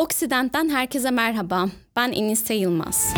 Oksident'ten herkese merhaba. Ben Enise Yılmaz.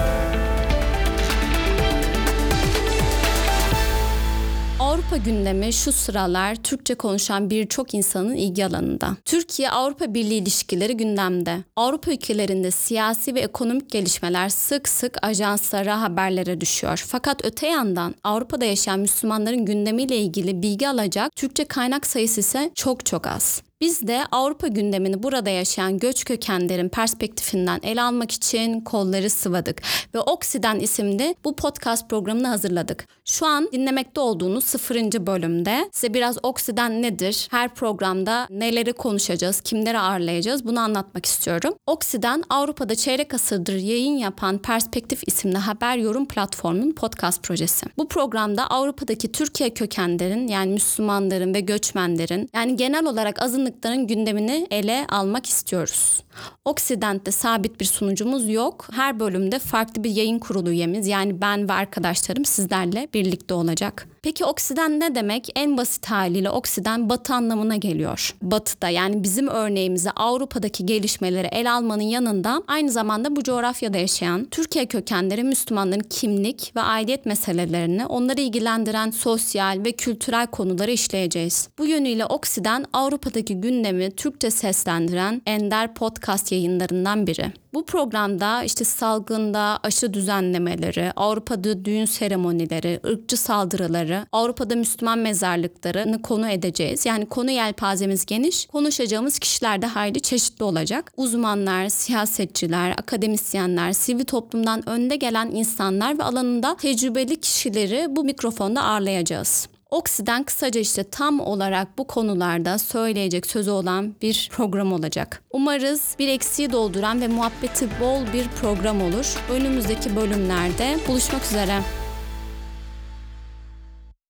Avrupa gündemi şu sıralar Türkçe konuşan birçok insanın ilgi alanında. Türkiye-Avrupa Birliği ilişkileri gündemde. Avrupa ülkelerinde siyasi ve ekonomik gelişmeler sık sık ajanslara, haberlere düşüyor. Fakat öte yandan Avrupa'da yaşayan Müslümanların gündemiyle ilgili bilgi alacak Türkçe kaynak sayısı ise çok çok az. Biz de Avrupa gündemini burada yaşayan göç kökenlerin perspektifinden ele almak için kolları sıvadık ve Oksiden isimli bu podcast programını hazırladık. Şu an dinlemekte olduğunuz sıfırıncı bölümde size biraz Oksiden nedir, her programda neleri konuşacağız, kimleri ağırlayacağız bunu anlatmak istiyorum. Oksiden Avrupa'da çeyrek asırdır yayın yapan Perspektif isimli haber yorum platformunun podcast projesi. Bu programda Avrupa'daki Türkiye kökenlerin yani Müslümanların ve göçmenlerin yani genel olarak azınlık azınlıkların gündemini ele almak istiyoruz. Oksident'te sabit bir sunucumuz yok. Her bölümde farklı bir yayın kurulu üyemiz yani ben ve arkadaşlarım sizlerle birlikte olacak. Peki oksiden ne demek? En basit haliyle oksiden batı anlamına geliyor. Batıda yani bizim örneğimizi Avrupa'daki gelişmeleri ele almanın yanında aynı zamanda bu coğrafyada yaşayan Türkiye kökenleri Müslümanların kimlik ve aidiyet meselelerini onları ilgilendiren sosyal ve kültürel konuları işleyeceğiz. Bu yönüyle Oksiden Avrupa'daki gündemi Türkçe seslendiren ender podcast yayınlarından biri. Bu programda işte salgında aşı düzenlemeleri, Avrupa'da düğün seremonileri, ırkçı saldırıları, Avrupa'da Müslüman mezarlıklarını konu edeceğiz. Yani konu yelpazemiz geniş. Konuşacağımız kişiler de hayli çeşitli olacak. Uzmanlar, siyasetçiler, akademisyenler, sivil toplumdan önde gelen insanlar ve alanında tecrübeli kişileri bu mikrofonda ağırlayacağız. Oksiden kısaca işte tam olarak bu konularda söyleyecek sözü olan bir program olacak. Umarız bir eksiği dolduran ve muhabbeti bol bir program olur. Önümüzdeki bölümlerde buluşmak üzere.